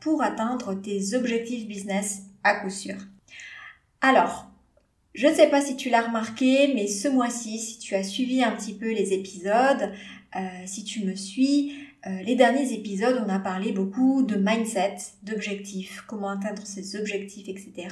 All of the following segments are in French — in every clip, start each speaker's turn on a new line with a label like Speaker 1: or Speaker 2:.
Speaker 1: pour atteindre tes objectifs business à coup sûr. Alors, je ne sais pas si tu l'as remarqué, mais ce mois-ci, si tu as suivi un petit peu les épisodes, euh, si tu me suis, euh, les derniers épisodes, on a parlé beaucoup de mindset, d'objectifs, comment atteindre ses objectifs, etc.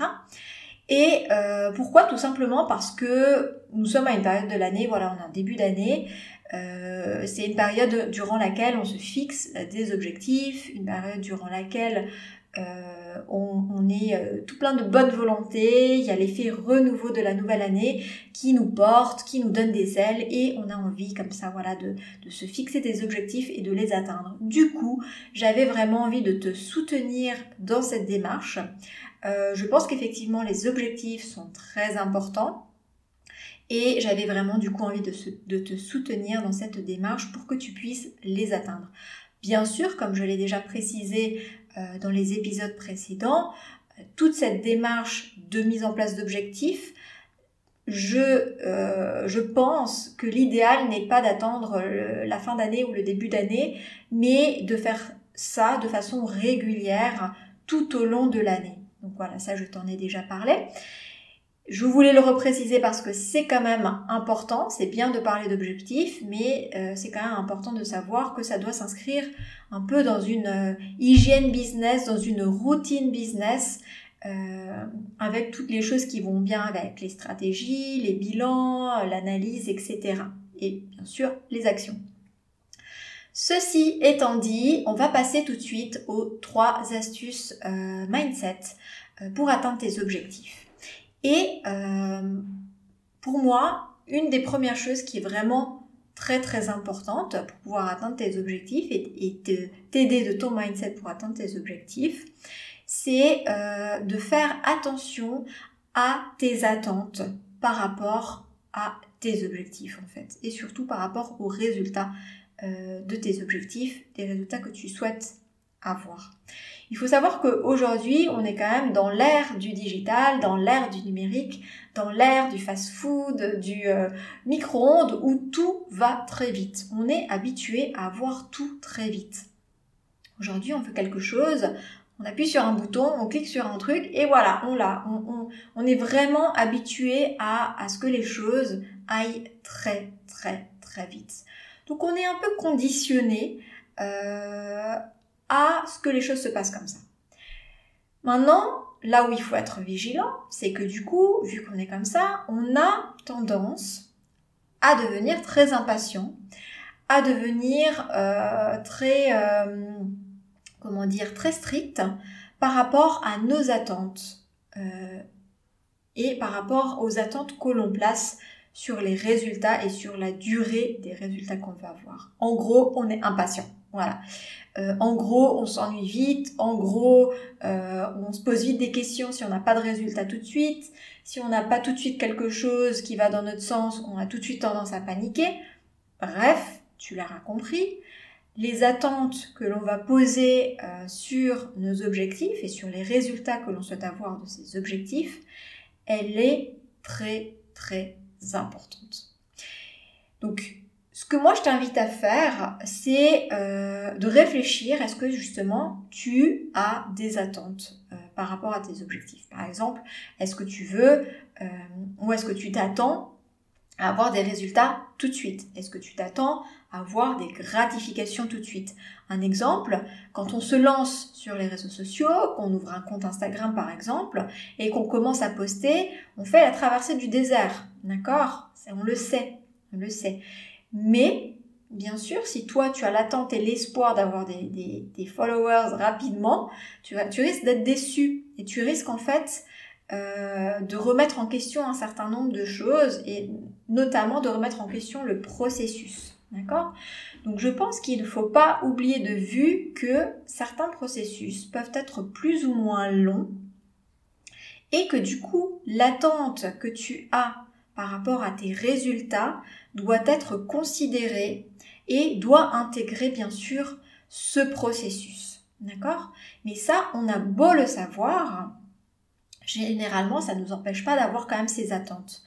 Speaker 1: Et euh, pourquoi? Tout simplement parce que nous sommes à une période de l'année, voilà, on est en début d'année. Euh, c'est une période durant laquelle on se fixe des objectifs, une période durant laquelle euh, on, est euh, tout plein de bonne volonté, il y a l'effet renouveau de la nouvelle année qui nous porte, qui nous donne des ailes et on a envie comme ça voilà de, de se fixer des objectifs et de les atteindre. Du coup, j'avais vraiment envie de te soutenir dans cette démarche. Je pense qu'effectivement les objectifs sont très importants. Et j'avais vraiment du coup envie de, te soutenir dans cette démarche pour que tu puisses les atteindre. Bien sûr, comme je l'ai déjà précisé euh, dans les épisodes précédents, toute cette démarche de mise en place d'objectifs, je, euh, je pense que l'idéal n'est pas d'attendre la fin d'année ou le début d'année, mais de faire ça de façon régulière tout au long de l'année. Donc voilà, ça je t'en ai déjà parlé. Je voulais le repréciser parce que c'est quand même important, c'est bien de parler d'objectifs, mais euh, c'est quand même important de savoir que ça doit s'inscrire un peu dans une euh, hygiène business, dans une routine business, euh, avec toutes les choses qui vont bien avec, les stratégies, les bilans, l'analyse, etc. Et bien sûr, les actions. Ceci étant dit, on va passer tout de suite aux trois astuces mindset pour atteindre tes objectifs. Et euh, pour moi, une des premières choses qui est vraiment très très importante pour pouvoir atteindre tes objectifs et, t'aider de ton mindset pour atteindre tes objectifs, c'est euh, de faire attention à tes attentes par rapport à tes objectifs en fait et surtout par rapport aux résultats euh, de tes objectifs, des résultats que tu souhaites avoir. Il faut savoir qu'aujourd'hui, on est quand même dans l'ère du digital, dans l'ère du numérique, dans l'ère du fast-food, du euh, micro-ondes, où tout va très vite. On est habitué à voir tout très vite. Aujourd'hui, on veut quelque chose, on appuie sur un bouton, on clique sur un truc, et voilà, on l'a. On, est vraiment habitué à, à ce que les choses aillent très, très, très vite. Donc on est un peu conditionné euh, à ce que les choses se passent comme ça. Maintenant, là où il faut être vigilant, c'est que du coup, vu qu'on est comme ça, on a tendance à devenir très impatient, à devenir euh, très, euh, comment dire, très strict par rapport à nos attentes euh, et par rapport aux attentes que l'on place sur les résultats et sur la durée des résultats qu'on va avoir. En gros, on est impatient. Voilà. Euh, en gros, on s'ennuie vite. En gros, euh, on se pose vite des questions si on n'a pas de résultat tout de suite. Si on n'a pas tout de suite quelque chose qui va dans notre sens, on a tout de suite tendance à paniquer. Bref, tu l'auras compris. Les attentes que l'on va poser euh, sur nos objectifs et sur les résultats que l'on souhaite avoir de ces objectifs, elle est très très importante. Donc, ce que moi je t'invite à faire, c'est euh, de réfléchir, est-ce que justement tu as des attentes euh, par rapport à tes objectifs. Par exemple, est-ce que tu veux euh, ou est-ce que tu t'attends à avoir des résultats tout de suite? Est-ce que tu t'attends à avoir des gratifications tout de suite? Un exemple, quand on se lance sur les réseaux sociaux, qu'on ouvre un compte Instagram par exemple, et qu'on commence à poster, on fait la traversée du désert, d'accord? On le sait, on le sait. Mais, bien sûr, si toi tu as l'attente et l'espoir d'avoir des, followers rapidement, tu, risques d'être déçu et tu risques en fait euh, de remettre en question un certain nombre de choses et notamment de remettre en question le processus. D'accord? Donc je pense qu'il ne faut pas oublier de vue que certains processus peuvent être plus ou moins longs et que du coup l'attente que tu as par rapport à tes résultats doit être considérée et doit intégrer bien sûr ce processus. D'accord? Mais ça, on a beau le savoir, généralement, ça ne nous empêche pas d'avoir quand même ces attentes.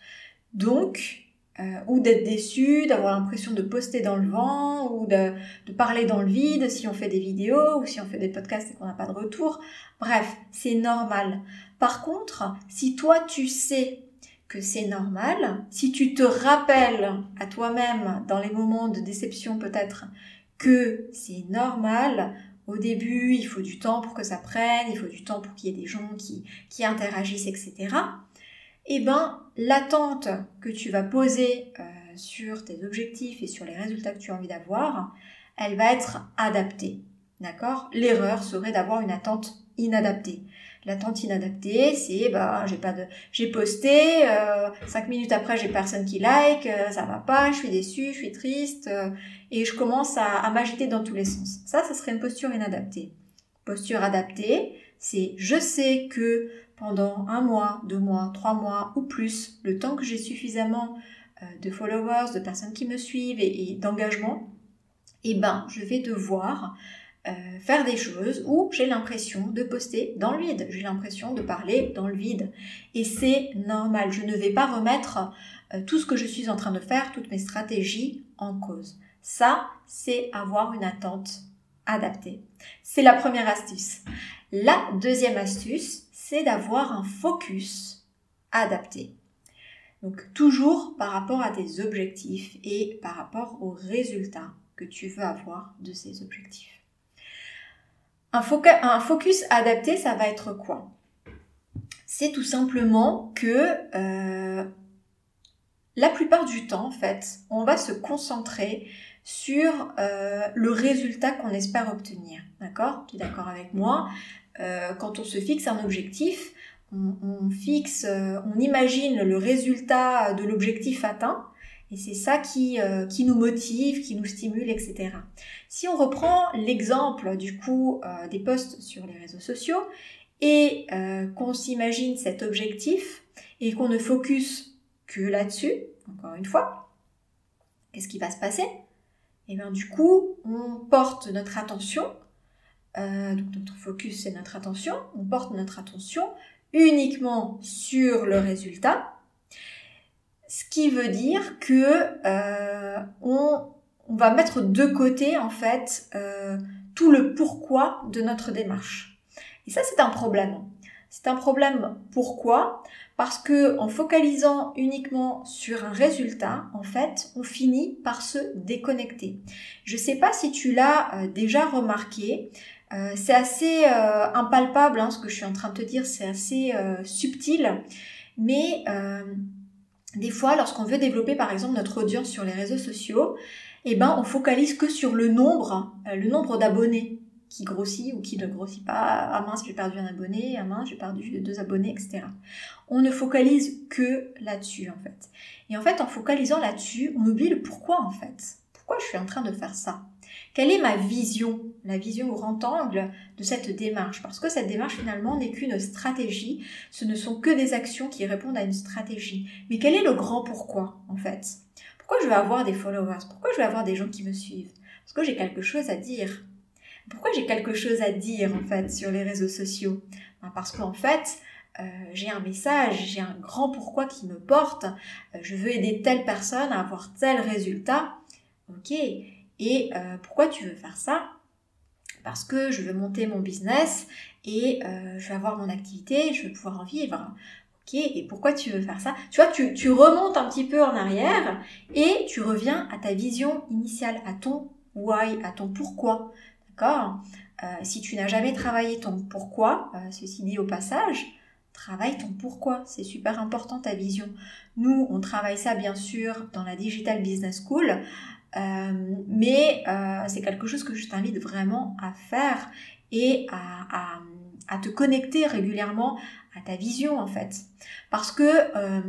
Speaker 1: Donc, euh, ou d'être déçu, d'avoir l'impression de poster dans le vent, ou de, de, parler dans le vide si on fait des vidéos, ou si on fait des podcasts et qu'on n'a pas de retour. Bref, c'est normal. Par contre, si toi tu sais c'est normal, si tu te rappelles à toi-même dans les moments de déception peut-être que c'est normal, au début, il faut du temps pour que ça prenne, il faut du temps pour qu'il y ait des gens qui, qui interagissent, etc. Eh ben, l'attente que tu vas poser euh, sur tes objectifs et sur les résultats que tu as envie d'avoir, elle va être adaptée. D'accord? L'erreur serait d'avoir une attente inadaptée. L'attente inadaptée, c'est bah j'ai pas de j'ai posté, euh, cinq minutes après j'ai personne qui like, euh, ça va pas, je suis déçue, je suis triste, euh, et je commence à, à m'agiter dans tous les sens. Ça, ça serait une posture inadaptée. Posture adaptée, c'est je sais que pendant un mois, deux mois, trois mois ou plus, le temps que j'ai suffisamment de followers, de personnes qui me suivent et, et d'engagement, eh ben je vais devoir euh, faire des choses où j'ai l'impression de poster dans le vide, j'ai l'impression de parler dans le vide. Et c'est normal, je ne vais pas remettre euh, tout ce que je suis en train de faire, toutes mes stratégies en cause. Ça, c'est avoir une attente adaptée. C'est la première astuce. La deuxième astuce, c'est d'avoir un focus adapté. Donc toujours par rapport à tes objectifs et par rapport aux résultats que tu veux avoir de ces objectifs. Un, focus adapté, ça va être quoi? C'est tout simplement que euh, la plupart du temps, en fait, on va se concentrer sur euh, le résultat qu'on espère obtenir. D'accord? Tu es d'accord avec moi? Euh, Quand on se fixe un objectif, on, fixe, on imagine le résultat de l'objectif atteint et c'est ça qui, euh, qui nous motive, qui nous stimule, etc. Si on reprend l'exemple du coup euh, des posts sur les réseaux sociaux et euh, qu'on s'imagine cet objectif et qu'on ne focus que là-dessus, encore une fois, qu'est-ce qui va se passer? Et eh bien du coup, on porte notre attention, donc notre focus c'est notre attention, on porte notre attention uniquement sur le résultat ce qui veut dire que euh, on, va mettre de côté en fait euh, tout le pourquoi de notre démarche. Et ça c'est un problème. C'est un problème pourquoi? Parce que en focalisant uniquement sur un résultat, en fait, on finit par se déconnecter. Je sais pas si tu l'as euh, déjà remarqué, c'est assez impalpable hein, ce que je suis en train de te dire, c'est assez subtil, mais des fois, lorsqu'on veut développer par exemple notre audience sur les réseaux sociaux, eh ben, on focalise que sur le nombre, euh, le nombre d'abonnés qui grossit ou qui ne grossit pas. Ah mince, j'ai perdu un abonné, ah mince, j'ai perdu deux abonnés, etc. On ne focalise que là-dessus, en fait. Et en fait, en focalisant là-dessus, on oublie le pourquoi, en fait. Pourquoi je suis en train de faire ça? Quelle est ma vision, la vision au grand angle de cette démarche. Parce que cette démarche finalement n'est qu'une stratégie, ce ne sont que des actions qui répondent à une stratégie. Mais quel est le grand pourquoi en fait? Pourquoi je vais avoir des followers? Pourquoi je vais avoir des gens qui me suivent? Parce que j'ai quelque chose à dire. Pourquoi j'ai quelque chose à dire en fait sur les réseaux sociaux? Ben, Parce qu'en fait, euh, j'ai un message, j'ai un grand pourquoi qui me porte, euh, je veux aider telle personne à avoir tel résultat. Ok, et euh, pourquoi tu veux faire ça? Parce que je veux monter mon business et euh, je veux avoir mon activité, je veux pouvoir en vivre. Ok, et pourquoi tu veux faire ça? Tu vois, tu, remontes un petit peu en arrière et tu reviens à ta vision initiale, à ton why, à ton pourquoi. D'accord? Euh, Si tu n'as jamais travaillé ton pourquoi, ceci dit au passage, travaille ton pourquoi. C'est super important ta vision. Nous, on travaille ça bien sûr dans la Digital Business School. Euh, mais euh, c'est quelque chose que je t'invite vraiment à faire et à, à, te connecter régulièrement à ta vision en fait. Parce que euh,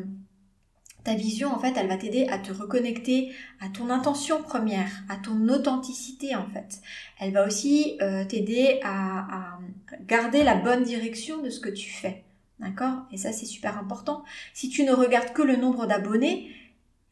Speaker 1: ta vision, en fait, elle va t'aider à te reconnecter à ton intention première, à ton authenticité, en fait. Elle va aussi t'aider à, garder la bonne direction de ce que tu fais. D'accord? Et ça, c'est super important. Si tu ne regardes que le nombre d'abonnés,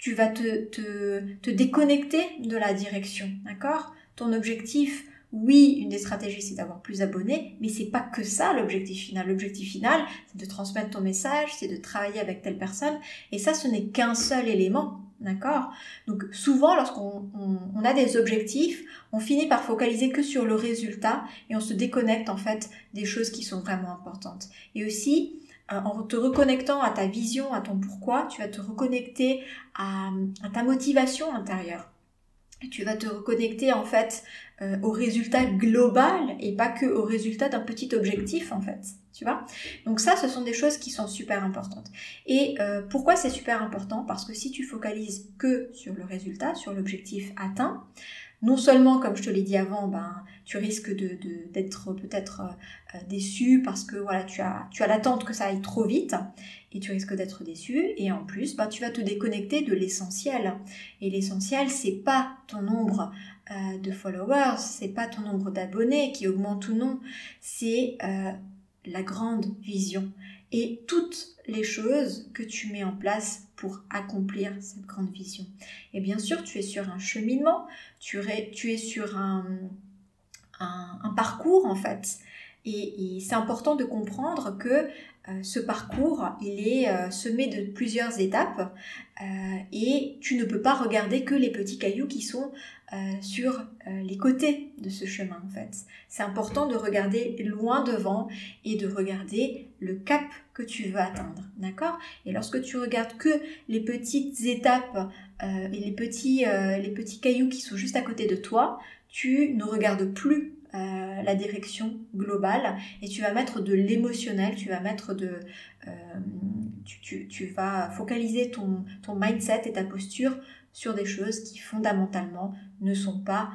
Speaker 1: tu vas te, te, te déconnecter de la direction. D'accord? Ton objectif, oui, une des stratégies, c'est d'avoir plus d'abonnés, mais c'est pas que ça l'objectif final. L'objectif final, c'est de transmettre ton message, c'est de travailler avec telle personne, et ça, ce n'est qu'un seul élément. D'accord? Donc souvent, lorsqu'on on, a des objectifs, on finit par focaliser que sur le résultat et on se déconnecte en fait des choses qui sont vraiment importantes. Et aussi, en te reconnectant à ta vision, à ton pourquoi, tu vas te reconnecter à, ta motivation intérieure. Tu vas te reconnecter en fait euh, au résultat global et pas que au résultat d'un petit objectif en fait. Tu vois? Donc ça, ce sont des choses qui sont super importantes. Et euh, pourquoi c'est super important? Parce que si tu focalises que sur le résultat, sur l'objectif atteint, non seulement, comme je te l'ai dit avant, ben, tu risques d'être de, d'être peut-être euh, déçu parce que voilà, tu as, tu as l'attente que ça aille trop vite et tu risques d'être déçu. Et en plus, ben, tu vas te déconnecter de l'essentiel. Et l'essentiel, c'est pas ton nombre euh, de followers, c'est pas ton nombre d'abonnés qui augmente ou non, c'est euh, la grande vision et toutes les choses que tu mets en place pour accomplir cette grande vision. Et bien sûr, tu es sur un cheminement, tu, es, sur un, parcours en fait. Et, c'est important de comprendre que ce parcours, il est semé de plusieurs étapes et tu ne peux pas regarder que les petits cailloux qui sont euh, sur euh, les côtés de ce chemin en fait. C'est important de regarder loin devant et de regarder le cap que tu veux atteindre, d'accord? Et lorsque tu regardes que les petites étapes euh, et les petits, les petits cailloux qui sont juste à côté de toi, tu ne regardes plus la direction globale et tu vas mettre de l'émotionnel, tu vas mettre de... Tu, tu, tu, vas focaliser ton, ton mindset et ta posture sur des choses qui fondamentalement ne sont pas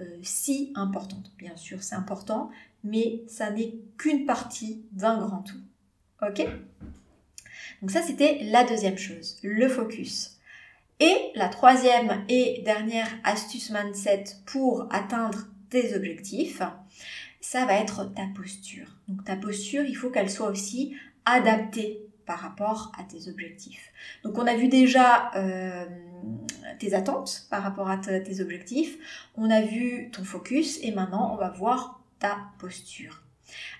Speaker 1: euh, si importantes. Bien sûr, c'est important, mais ça n'est qu'une partie d'un grand tout. Ok? Donc ça, c'était la deuxième chose, le focus. Et la troisième et dernière astuce mindset pour atteindre tes objectifs, ça va être ta posture. Donc ta posture, il faut qu'elle soit aussi adaptée par rapport à tes objectifs. Donc on a vu déjà euh, tes attentes par rapport à tes objectifs, on a vu ton focus et maintenant on va voir ta posture.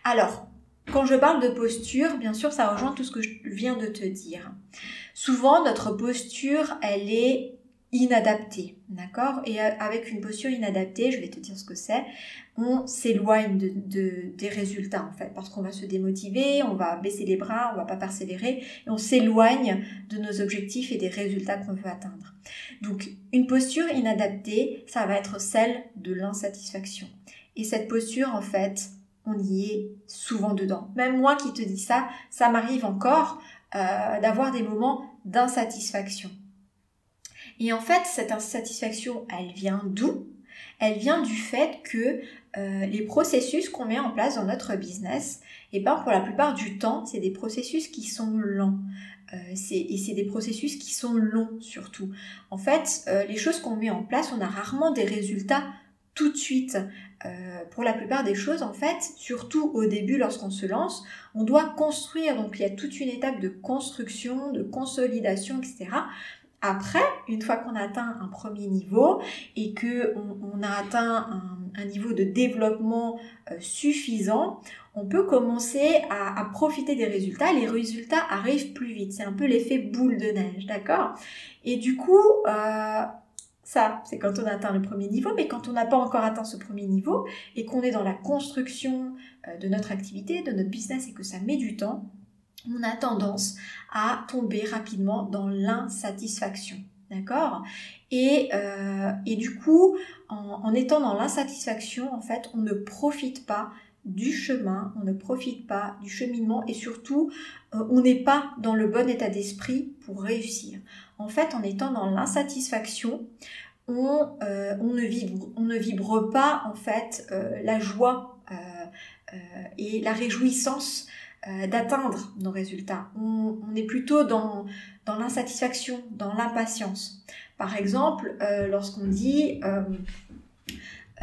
Speaker 1: Alors, quand je parle de posture, bien sûr, ça rejoint tout ce que je viens de te dire. Souvent, notre posture, elle est inadaptée, d'accord? Et euh, avec une posture inadaptée, je vais te dire ce que c'est, on s'éloigne de, des résultats en fait, parce qu'on va se démotiver, on va baisser les bras, on va pas persévérer, on s'éloigne de nos objectifs et des résultats qu'on veut atteindre. Donc, une posture inadaptée, ça va être celle de l'insatisfaction. Et cette posture, en fait, on y est souvent dedans. Même moi qui te dis ça, ça m'arrive encore euh, d'avoir des moments d'insatisfaction. Et en fait, cette insatisfaction, elle vient d'où? Elle vient du fait que euh, les processus qu'on met en place dans notre business, et eh ben pour la plupart du temps, c'est des processus qui sont lents. Euh, et c'est des processus qui sont longs surtout. En fait, euh, les choses qu'on met en place, on a rarement des résultats tout de suite. pour la plupart des choses, en fait, surtout au début lorsqu'on se lance, on doit construire. Donc il y a toute une étape de construction, de consolidation, etc. Après, une fois qu'on atteint un premier niveau et que on, a atteint un, niveau de développement euh, suffisant, on peut commencer à, profiter des résultats. Les résultats arrivent plus vite. C'est un peu l'effet boule de neige, d'accord? Et du coup, euh, ça, c'est quand on atteint le premier niveau, mais quand on n'a pas encore atteint ce premier niveau et qu'on est dans la construction euh, de notre activité, de notre business et que ça met du temps, on a tendance à tomber rapidement dans l'insatisfaction. D'accord? Et, euh, et, du coup, en, étant dans l'insatisfaction, en fait, on ne profite pas du chemin, on ne profite pas du cheminement et surtout, euh, on n'est pas dans le bon état d'esprit pour réussir. En fait, en étant dans l'insatisfaction, on, euh, on ne vibre pas en fait la joie et la réjouissance d'atteindre nos résultats. On, est plutôt dans, dans l'insatisfaction, dans l'impatience. Par exemple, lorsqu'on dit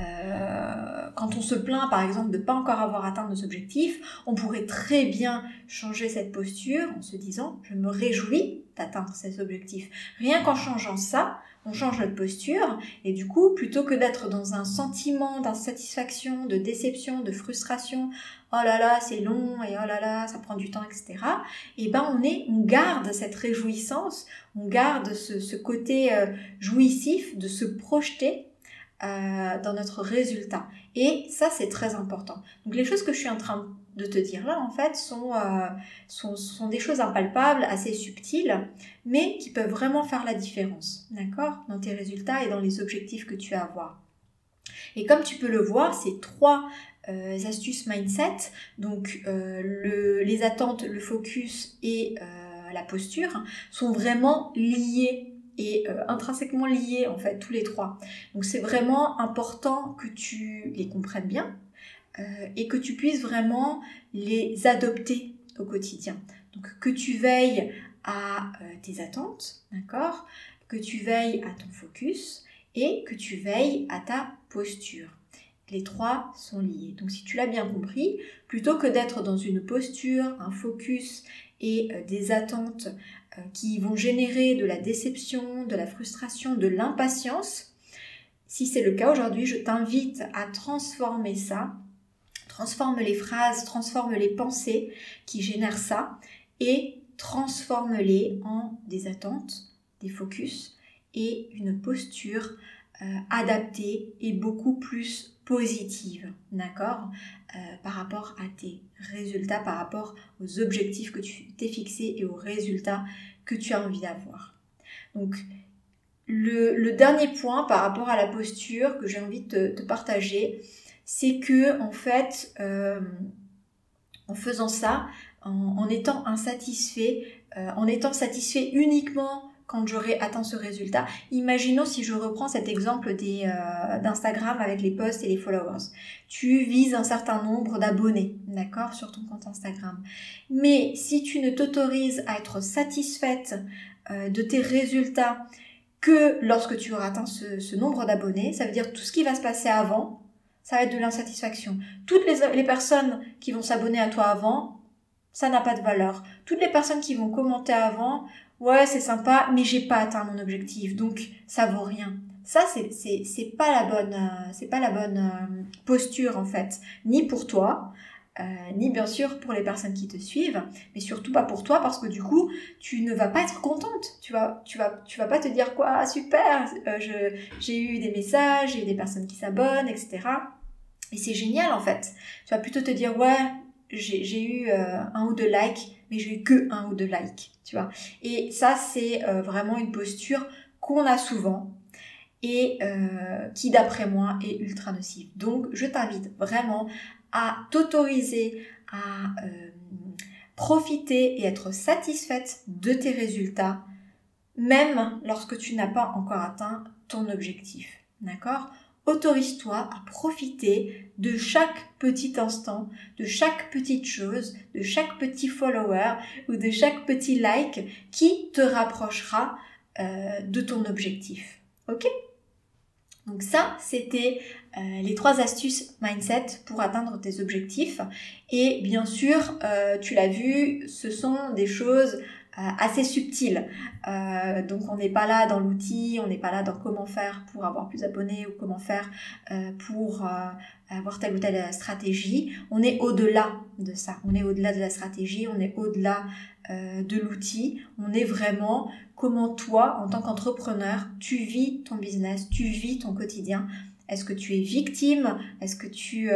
Speaker 1: euh, quand on se plaint par exemple de ne pas encore avoir atteint nos objectifs, on pourrait très bien changer cette posture en se disant je me réjouis d'atteindre ces objectifs. Rien qu'en changeant ça, on change notre posture et du coup, plutôt que d'être dans un sentiment d'insatisfaction, de déception, de frustration, oh là là, c'est long et oh là là, ça prend du temps, etc. Et eh ben on est, on garde cette réjouissance, on garde ce, côté euh, jouissif de se projeter euh, dans notre résultat. Et ça, c'est très important. Donc les choses que je suis en train de te dire là, en fait, sont, euh, sont, sont, des choses impalpables, assez subtiles, mais qui peuvent vraiment faire la différence, d'accord Dans tes résultats et dans les objectifs que tu as à avoir. Et comme tu peux le voir, ces trois euh, astuces mindset, donc le, les attentes, le focus et la posture, sont vraiment liées et euh, intrinsèquement liés en fait tous les trois. Donc c'est vraiment important que tu les comprennes bien euh, et que tu puisses vraiment les adopter au quotidien. Donc que tu veilles à euh, tes attentes, d'accord? Que tu veilles à ton focus et que tu veilles à ta posture. Les trois sont liés. Donc si tu l'as bien compris, plutôt que d'être dans une posture, un focus et des attentes euh, qui vont générer de la déception, de la frustration, de l'impatience. Si c'est le cas aujourd'hui, je t'invite à transformer ça. Transforme les phrases, transforme les pensées qui génèrent ça et transforme-les en des attentes, des focus et une posture euh, adaptée et beaucoup plus positive, d'accord euh, Par rapport à tes résultats, par rapport aux objectifs que tu t'es fixés et aux résultats que tu as envie d'avoir. Donc, le, dernier point par rapport à la posture que j'ai envie de te, partager, c'est que en fait, euh, en faisant ça, en, étant insatisfait, euh, en étant satisfait uniquement quand j'aurai atteint ce résultat. Imaginons si je reprends cet exemple euh, d'Instagram avec les posts et les followers. Tu vises un certain nombre d'abonnés, d'accord, sur ton compte Instagram. Mais si tu ne t'autorises à être satisfaite euh, de tes résultats que lorsque tu auras atteint ce, nombre d'abonnés, ça veut dire tout ce qui va se passer avant, ça va être de l'insatisfaction. Toutes les personnes qui vont s'abonner à toi avant, ça n'a pas de valeur. Toutes les personnes qui vont commenter avant, ouais, c'est sympa, mais j'ai pas atteint mon objectif, donc ça vaut rien. Ça, c'est, c'est, c'est pas la bonne, euh, c'est pas la bonne euh, posture, en fait. Ni pour toi, euh, ni bien sûr pour les personnes qui te suivent, mais surtout pas pour toi parce que du coup, tu ne vas pas être contente. Tu vas, tu vas, tu vas pas te dire quoi, ah, super, je, j'ai eu des messages, j'ai eu des personnes qui s'abonnent, etc. Et c'est génial en fait. Tu vas plutôt te dire ouais, j'ai, eu un ou deux likes, mais j'ai eu que un ou deux likes, tu vois. Et ça, c'est euh, vraiment une posture qu'on a souvent et euh, qui, d'après moi, est ultra nocive. Donc, je t'invite vraiment à t'autoriser à euh, profiter et être satisfaite de tes résultats, même lorsque tu n'as pas encore atteint ton objectif. D'accord? Autorise-toi à profiter de chaque petit instant, de chaque petite chose, de chaque petit follower ou de chaque petit like qui te rapprochera euh, de ton objectif. Ok? Donc ça, c'était euh, les trois astuces mindset pour atteindre tes objectifs. Et bien sûr, euh, tu l'as vu, ce sont des choses assez subtil. Euh, donc on n'est pas là dans l'outil, on n'est pas là dans comment faire pour avoir plus d'abonnés ou comment faire euh, pour avoir telle ou telle stratégie. On est au-delà de ça. On est au-delà de la stratégie, on est au-delà de l'outil. On est vraiment comment toi, en tant qu'entrepreneur, tu vis ton business, tu vis ton quotidien. Est-ce que tu es victime? Est-ce que tu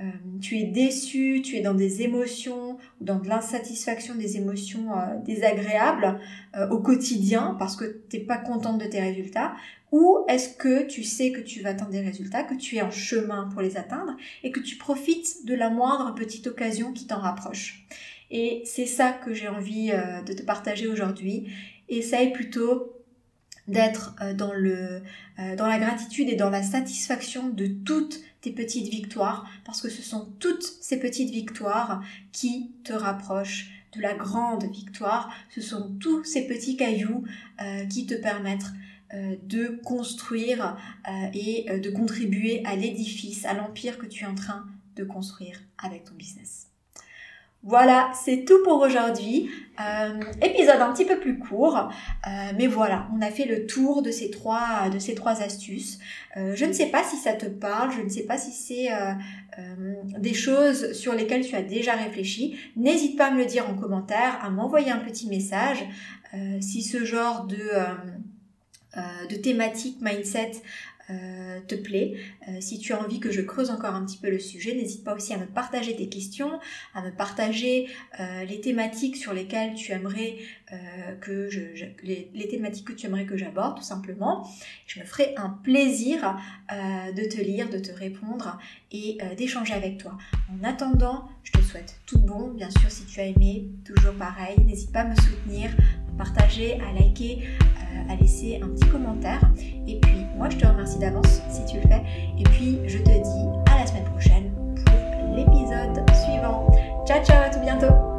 Speaker 1: euh, tu es déçu, tu es dans des émotions, dans de l'insatisfaction, des émotions euh, désagréables euh, au quotidien parce que tu n'es pas contente de tes résultats, ou est-ce que tu sais que tu vas atteindre des résultats, que tu es en chemin pour les atteindre et que tu profites de la moindre petite occasion qui t'en rapproche? Et c'est ça que j'ai envie de te partager aujourd'hui. Essaye plutôt d'être dans, le, dans la gratitude et dans la satisfaction de toutes tes petites victoires parce que ce sont toutes ces petites victoires qui te rapprochent de la grande victoire. Ce sont tous ces petits cailloux euh, qui te permettent euh, de construire euh, et de contribuer à l'édifice, à l'empire que tu es en train de construire avec ton business. Voilà, c'est tout pour aujourd'hui. Euh, épisode un petit peu plus court, euh, mais voilà, on a fait le tour de ces trois, de ces trois astuces. Euh, je ne sais pas si ça te parle, je ne sais pas si c'est des choses sur lesquelles tu as déjà réfléchi. N'hésite pas à me le dire en commentaire, à m'envoyer un petit message. si ce genre de de thématique mindset euh, te plaît. Euh, si tu as envie que je creuse encore un petit peu le sujet, n'hésite pas aussi à me partager tes questions, à me partager euh, les thématiques sur lesquelles tu aimerais que je, les, thématiques que tu aimerais que j'aborde tout simplement. Je me ferai un plaisir de te lire, de te répondre et d'échanger avec toi. En attendant, je te souhaite tout bon. Bien sûr, si tu as aimé, toujours pareil, n'hésite pas à me soutenir, à partager, à liker, à laisser un petit commentaire. Et puis moi je te remercie d'avance si tu le fais. Et puis je te dis à la semaine prochaine pour l'épisode suivant. Ciao ciao, à tout bientôt